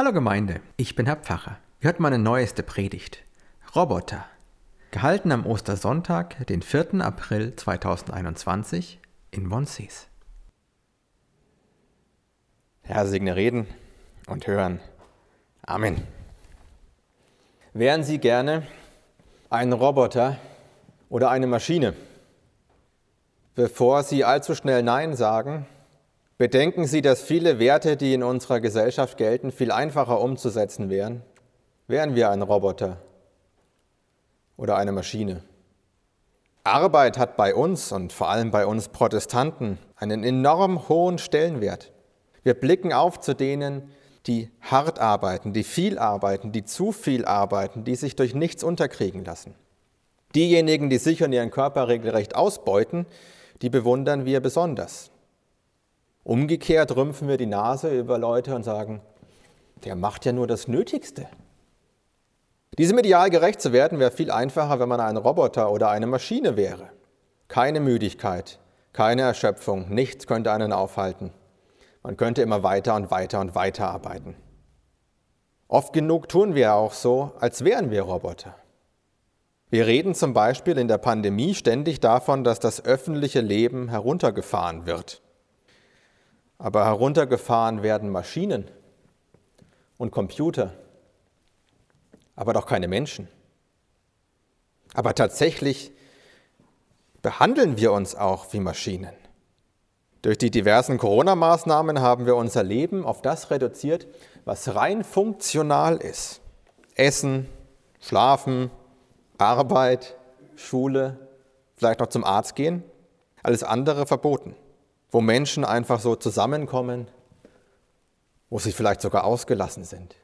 Hallo Gemeinde, ich bin Herr Pfarrer. Ihr hört meine neueste Predigt. Roboter. Gehalten am Ostersonntag, den 4. April 2021 in Monsees. Herr segne Reden und Hören. Amen. Wären Sie gerne ein Roboter oder eine Maschine? Bevor Sie allzu schnell Nein sagen, Bedenken Sie, dass viele Werte, die in unserer Gesellschaft gelten, viel einfacher umzusetzen wären? Wären wir ein Roboter oder eine Maschine? Arbeit hat bei uns und vor allem bei uns Protestanten einen enorm hohen Stellenwert. Wir blicken auf zu denen, die hart arbeiten, die viel arbeiten, die zu viel arbeiten, die sich durch nichts unterkriegen lassen. Diejenigen, die sich und ihren Körper regelrecht ausbeuten, die bewundern wir besonders. Umgekehrt rümpfen wir die Nase über Leute und sagen, der macht ja nur das Nötigste. Diesem Ideal gerecht zu werden, wäre viel einfacher, wenn man ein Roboter oder eine Maschine wäre. Keine Müdigkeit, keine Erschöpfung, nichts könnte einen aufhalten. Man könnte immer weiter und weiter und weiter arbeiten. Oft genug tun wir auch so, als wären wir Roboter. Wir reden zum Beispiel in der Pandemie ständig davon, dass das öffentliche Leben heruntergefahren wird. Aber heruntergefahren werden Maschinen und Computer, aber doch keine Menschen. Aber tatsächlich behandeln wir uns auch wie Maschinen. Durch die diversen Corona-Maßnahmen haben wir unser Leben auf das reduziert, was rein funktional ist. Essen, Schlafen, Arbeit, Schule, vielleicht noch zum Arzt gehen. Alles andere verboten wo Menschen einfach so zusammenkommen, wo sie vielleicht sogar ausgelassen sind,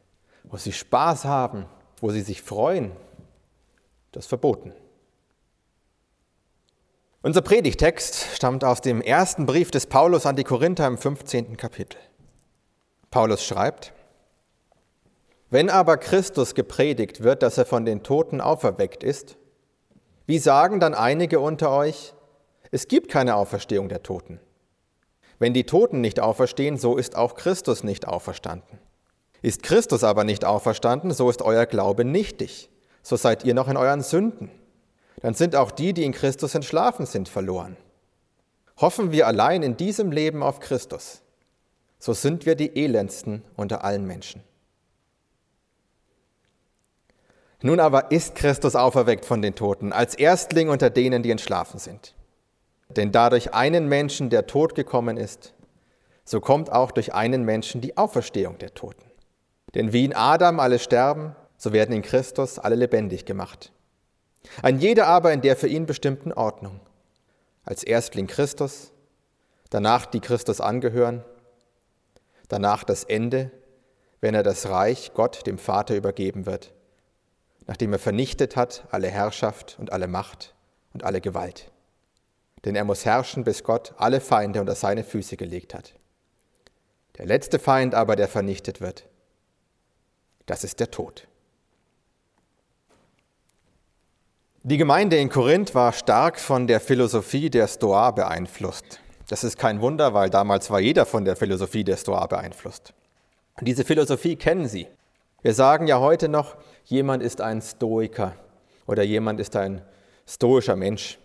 wo sie Spaß haben, wo sie sich freuen, das verboten. Unser Predigtext stammt aus dem ersten Brief des Paulus an die Korinther im 15. Kapitel. Paulus schreibt, wenn aber Christus gepredigt wird, dass er von den Toten auferweckt ist, wie sagen dann einige unter euch, es gibt keine Auferstehung der Toten? Wenn die Toten nicht auferstehen, so ist auch Christus nicht auferstanden. Ist Christus aber nicht auferstanden, so ist euer Glaube nichtig, so seid ihr noch in euren Sünden. Dann sind auch die, die in Christus entschlafen sind, verloren. Hoffen wir allein in diesem Leben auf Christus, so sind wir die elendsten unter allen Menschen. Nun aber ist Christus auferweckt von den Toten, als Erstling unter denen, die entschlafen sind. Denn da durch einen Menschen der Tod gekommen ist, so kommt auch durch einen Menschen die Auferstehung der Toten. Denn wie in Adam alle sterben, so werden in Christus alle lebendig gemacht. Ein jeder aber in der für ihn bestimmten Ordnung. Als Erstling Christus, danach die Christus angehören, danach das Ende, wenn er das Reich Gott dem Vater übergeben wird, nachdem er vernichtet hat alle Herrschaft und alle Macht und alle Gewalt denn er muss herrschen, bis Gott alle Feinde unter seine Füße gelegt hat. Der letzte Feind aber, der vernichtet wird, das ist der Tod. Die Gemeinde in Korinth war stark von der Philosophie der Stoa beeinflusst. Das ist kein Wunder, weil damals war jeder von der Philosophie der Stoa beeinflusst. Und diese Philosophie kennen sie. Wir sagen ja heute noch, jemand ist ein Stoiker oder jemand ist ein stoischer Mensch.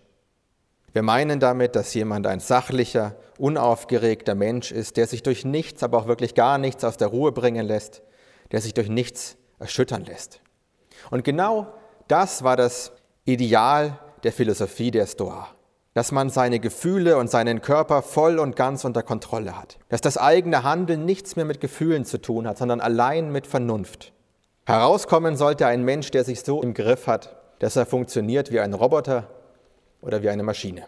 Wir meinen damit, dass jemand ein sachlicher, unaufgeregter Mensch ist, der sich durch nichts, aber auch wirklich gar nichts aus der Ruhe bringen lässt, der sich durch nichts erschüttern lässt. Und genau das war das Ideal der Philosophie der Stoa, dass man seine Gefühle und seinen Körper voll und ganz unter Kontrolle hat, dass das eigene Handeln nichts mehr mit Gefühlen zu tun hat, sondern allein mit Vernunft. Herauskommen sollte ein Mensch, der sich so im Griff hat, dass er funktioniert wie ein Roboter, oder wie eine Maschine.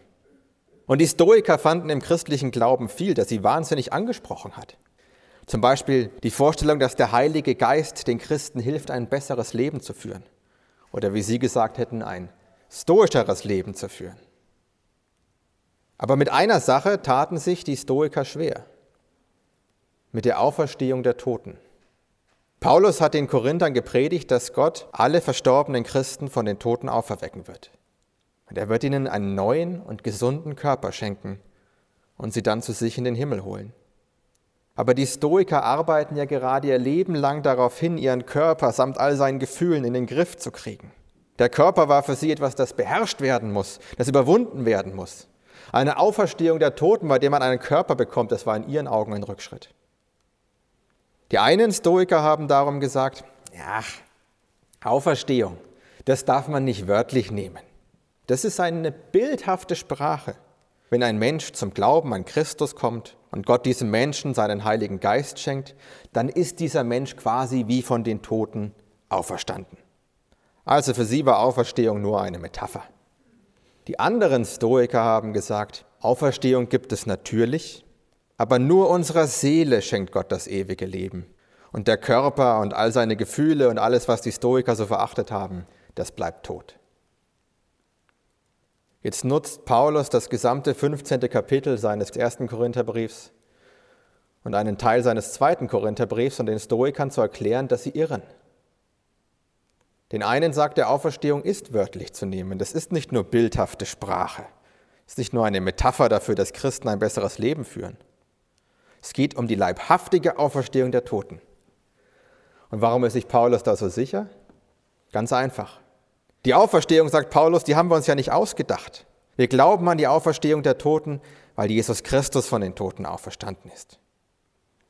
Und die Stoiker fanden im christlichen Glauben viel, das sie wahnsinnig angesprochen hat. Zum Beispiel die Vorstellung, dass der Heilige Geist den Christen hilft, ein besseres Leben zu führen. Oder wie sie gesagt hätten, ein stoischeres Leben zu führen. Aber mit einer Sache taten sich die Stoiker schwer. Mit der Auferstehung der Toten. Paulus hat den Korinthern gepredigt, dass Gott alle verstorbenen Christen von den Toten auferwecken wird. Und er wird ihnen einen neuen und gesunden Körper schenken und sie dann zu sich in den Himmel holen. Aber die Stoiker arbeiten ja gerade ihr Leben lang darauf hin, ihren Körper samt all seinen Gefühlen in den Griff zu kriegen. Der Körper war für sie etwas, das beherrscht werden muss, das überwunden werden muss. Eine Auferstehung der Toten, bei der man einen Körper bekommt, das war in ihren Augen ein Rückschritt. Die einen Stoiker haben darum gesagt, ja, Auferstehung, das darf man nicht wörtlich nehmen. Das ist eine bildhafte Sprache. Wenn ein Mensch zum Glauben an Christus kommt und Gott diesem Menschen seinen Heiligen Geist schenkt, dann ist dieser Mensch quasi wie von den Toten auferstanden. Also für sie war Auferstehung nur eine Metapher. Die anderen Stoiker haben gesagt, Auferstehung gibt es natürlich, aber nur unserer Seele schenkt Gott das ewige Leben. Und der Körper und all seine Gefühle und alles, was die Stoiker so verachtet haben, das bleibt tot. Jetzt nutzt Paulus das gesamte 15. Kapitel seines ersten Korintherbriefs und einen Teil seines zweiten Korintherbriefs um den Stoikern zu erklären, dass sie irren. Den einen sagt der Auferstehung ist wörtlich zu nehmen. Das ist nicht nur bildhafte Sprache. Es ist nicht nur eine Metapher dafür, dass Christen ein besseres Leben führen. Es geht um die leibhaftige Auferstehung der Toten. Und warum ist sich Paulus da so sicher? Ganz einfach. Die Auferstehung, sagt Paulus, die haben wir uns ja nicht ausgedacht. Wir glauben an die Auferstehung der Toten, weil Jesus Christus von den Toten auferstanden ist.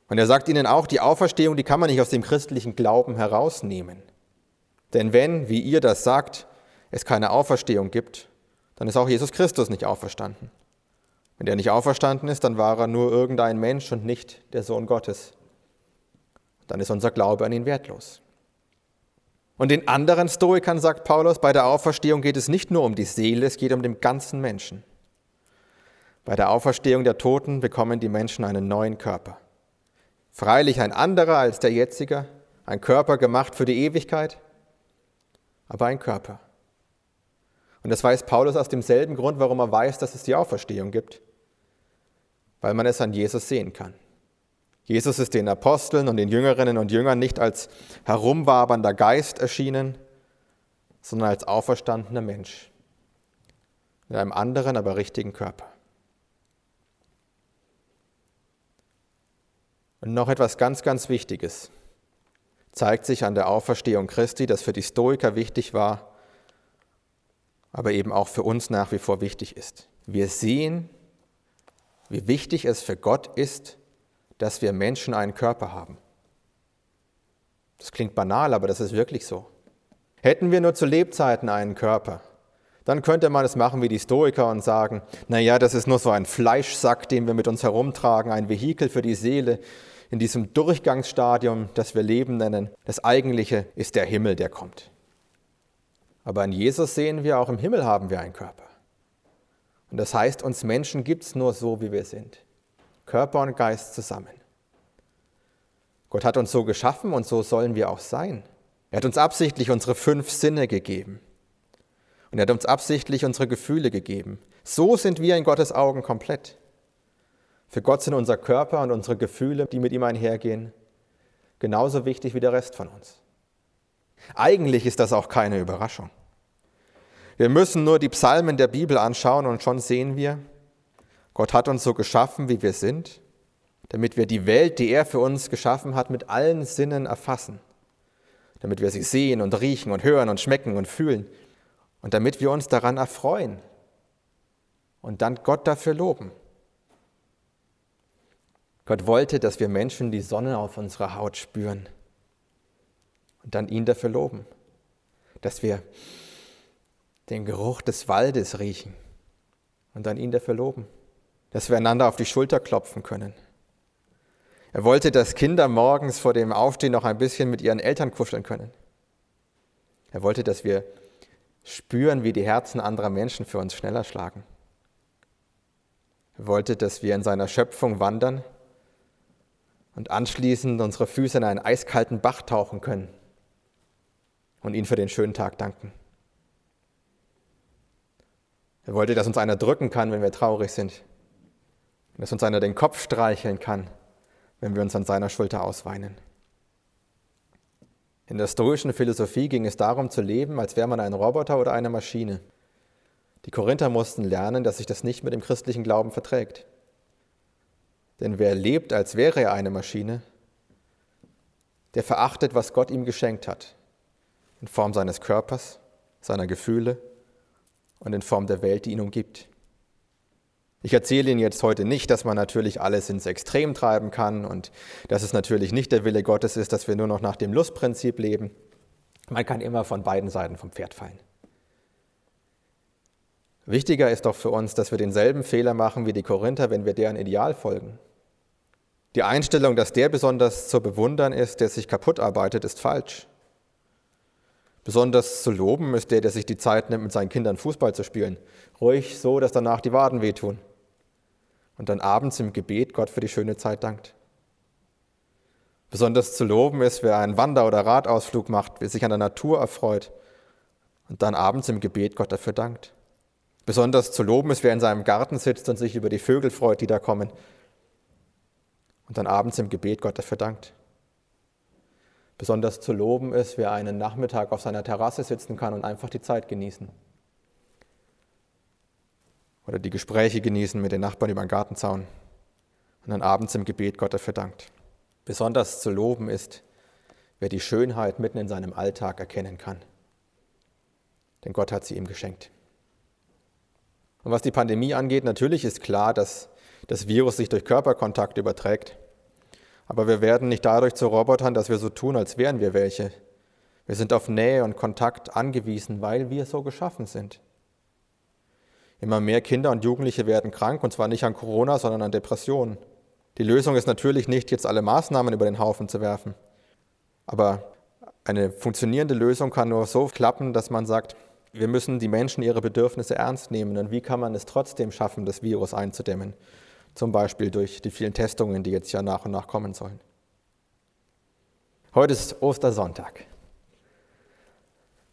Und er sagt ihnen auch, die Auferstehung, die kann man nicht aus dem christlichen Glauben herausnehmen. Denn wenn, wie ihr das sagt, es keine Auferstehung gibt, dann ist auch Jesus Christus nicht auferstanden. Wenn er nicht auferstanden ist, dann war er nur irgendein Mensch und nicht der Sohn Gottes. Dann ist unser Glaube an ihn wertlos. Und den anderen Stoikern sagt Paulus, bei der Auferstehung geht es nicht nur um die Seele, es geht um den ganzen Menschen. Bei der Auferstehung der Toten bekommen die Menschen einen neuen Körper. Freilich ein anderer als der jetzige, ein Körper gemacht für die Ewigkeit, aber ein Körper. Und das weiß Paulus aus demselben Grund, warum er weiß, dass es die Auferstehung gibt, weil man es an Jesus sehen kann. Jesus ist den Aposteln und den Jüngerinnen und Jüngern nicht als herumwabernder Geist erschienen, sondern als auferstandener Mensch. Mit einem anderen, aber richtigen Körper. Und noch etwas ganz, ganz Wichtiges zeigt sich an der Auferstehung Christi, das für die Stoiker wichtig war, aber eben auch für uns nach wie vor wichtig ist. Wir sehen, wie wichtig es für Gott ist, dass wir Menschen einen Körper haben. Das klingt banal, aber das ist wirklich so. Hätten wir nur zu Lebzeiten einen Körper, dann könnte man es machen wie die Stoiker und sagen, naja, das ist nur so ein Fleischsack, den wir mit uns herumtragen, ein Vehikel für die Seele in diesem Durchgangsstadium, das wir Leben nennen. Das Eigentliche ist der Himmel, der kommt. Aber in Jesus sehen wir, auch im Himmel haben wir einen Körper. Und das heißt, uns Menschen gibt es nur so, wie wir sind. Körper und Geist zusammen. Gott hat uns so geschaffen und so sollen wir auch sein. Er hat uns absichtlich unsere fünf Sinne gegeben. Und er hat uns absichtlich unsere Gefühle gegeben. So sind wir in Gottes Augen komplett. Für Gott sind unser Körper und unsere Gefühle, die mit ihm einhergehen, genauso wichtig wie der Rest von uns. Eigentlich ist das auch keine Überraschung. Wir müssen nur die Psalmen der Bibel anschauen und schon sehen wir, Gott hat uns so geschaffen, wie wir sind, damit wir die Welt, die er für uns geschaffen hat, mit allen Sinnen erfassen, damit wir sie sehen und riechen und hören und schmecken und fühlen. Und damit wir uns daran erfreuen und dann Gott dafür loben. Gott wollte, dass wir Menschen die Sonne auf unserer Haut spüren und dann ihn dafür loben, dass wir den Geruch des Waldes riechen und dann ihn dafür loben dass wir einander auf die Schulter klopfen können. Er wollte, dass Kinder morgens vor dem Aufstehen noch ein bisschen mit ihren Eltern kuscheln können. Er wollte, dass wir spüren, wie die Herzen anderer Menschen für uns schneller schlagen. Er wollte, dass wir in seiner Schöpfung wandern und anschließend unsere Füße in einen eiskalten Bach tauchen können und ihn für den schönen Tag danken. Er wollte, dass uns einer drücken kann, wenn wir traurig sind dass uns einer den Kopf streicheln kann, wenn wir uns an seiner Schulter ausweinen. In der stoischen Philosophie ging es darum zu leben, als wäre man ein Roboter oder eine Maschine. Die Korinther mussten lernen, dass sich das nicht mit dem christlichen Glauben verträgt. Denn wer lebt, als wäre er eine Maschine, der verachtet, was Gott ihm geschenkt hat, in Form seines Körpers, seiner Gefühle und in Form der Welt, die ihn umgibt. Ich erzähle Ihnen jetzt heute nicht, dass man natürlich alles ins Extrem treiben kann und dass es natürlich nicht der Wille Gottes ist, dass wir nur noch nach dem Lustprinzip leben. Man kann immer von beiden Seiten vom Pferd fallen. Wichtiger ist doch für uns, dass wir denselben Fehler machen wie die Korinther, wenn wir deren Ideal folgen. Die Einstellung, dass der besonders zu bewundern ist, der sich kaputt arbeitet, ist falsch. Besonders zu loben ist der, der sich die Zeit nimmt, mit seinen Kindern Fußball zu spielen. Ruhig so, dass danach die Waden wehtun. Und dann abends im Gebet Gott für die schöne Zeit dankt. Besonders zu loben ist, wer einen Wander- oder Radausflug macht, wer sich an der Natur erfreut und dann abends im Gebet Gott dafür dankt. Besonders zu loben ist, wer in seinem Garten sitzt und sich über die Vögel freut, die da kommen und dann abends im Gebet Gott dafür dankt. Besonders zu loben ist, wer einen Nachmittag auf seiner Terrasse sitzen kann und einfach die Zeit genießen. Oder die Gespräche genießen mit den Nachbarn über den Gartenzaun und dann abends im Gebet Gott dafür dankt. Besonders zu loben ist, wer die Schönheit mitten in seinem Alltag erkennen kann. Denn Gott hat sie ihm geschenkt. Und was die Pandemie angeht, natürlich ist klar, dass das Virus sich durch Körperkontakt überträgt. Aber wir werden nicht dadurch zu Robotern, dass wir so tun, als wären wir welche. Wir sind auf Nähe und Kontakt angewiesen, weil wir so geschaffen sind. Immer mehr Kinder und Jugendliche werden krank, und zwar nicht an Corona, sondern an Depressionen. Die Lösung ist natürlich nicht, jetzt alle Maßnahmen über den Haufen zu werfen. Aber eine funktionierende Lösung kann nur so klappen, dass man sagt, wir müssen die Menschen ihre Bedürfnisse ernst nehmen. Und wie kann man es trotzdem schaffen, das Virus einzudämmen? Zum Beispiel durch die vielen Testungen, die jetzt ja nach und nach kommen sollen. Heute ist Ostersonntag.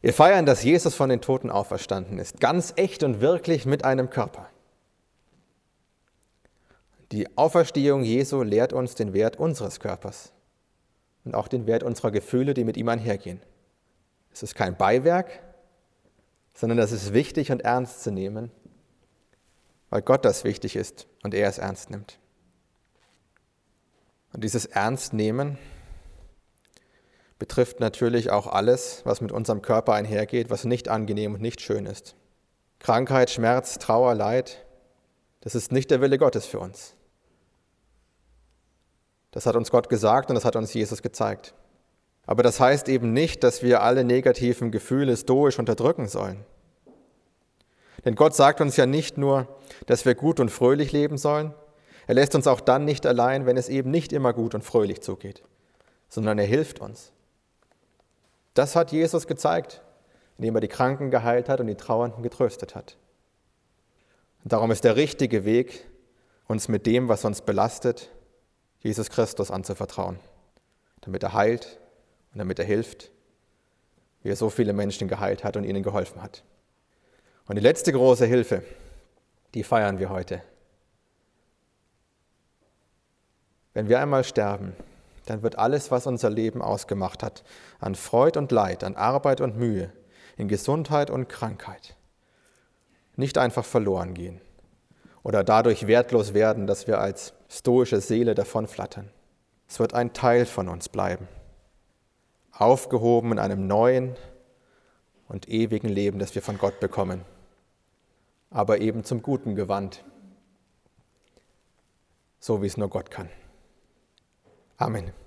Wir feiern, dass Jesus von den Toten auferstanden ist, ganz echt und wirklich mit einem Körper. Die Auferstehung Jesu lehrt uns den Wert unseres Körpers und auch den Wert unserer Gefühle, die mit ihm einhergehen. Es ist kein Beiwerk, sondern es ist wichtig und ernst zu nehmen weil Gott das wichtig ist und er es ernst nimmt. Und dieses Ernstnehmen betrifft natürlich auch alles, was mit unserem Körper einhergeht, was nicht angenehm und nicht schön ist. Krankheit, Schmerz, Trauer, Leid, das ist nicht der Wille Gottes für uns. Das hat uns Gott gesagt und das hat uns Jesus gezeigt. Aber das heißt eben nicht, dass wir alle negativen Gefühle stoisch unterdrücken sollen. Denn Gott sagt uns ja nicht nur, dass wir gut und fröhlich leben sollen, er lässt uns auch dann nicht allein, wenn es eben nicht immer gut und fröhlich zugeht, sondern er hilft uns. Das hat Jesus gezeigt, indem er die Kranken geheilt hat und die Trauernden getröstet hat. Und darum ist der richtige Weg, uns mit dem, was uns belastet, Jesus Christus anzuvertrauen, damit er heilt und damit er hilft, wie er so viele Menschen geheilt hat und ihnen geholfen hat. Und die letzte große Hilfe, die feiern wir heute. Wenn wir einmal sterben, dann wird alles, was unser Leben ausgemacht hat, an Freud und Leid, an Arbeit und Mühe, in Gesundheit und Krankheit, nicht einfach verloren gehen oder dadurch wertlos werden, dass wir als stoische Seele davonflattern. Es wird ein Teil von uns bleiben, aufgehoben in einem neuen und ewigen Leben, das wir von Gott bekommen aber eben zum Guten gewandt, so wie es nur Gott kann. Amen.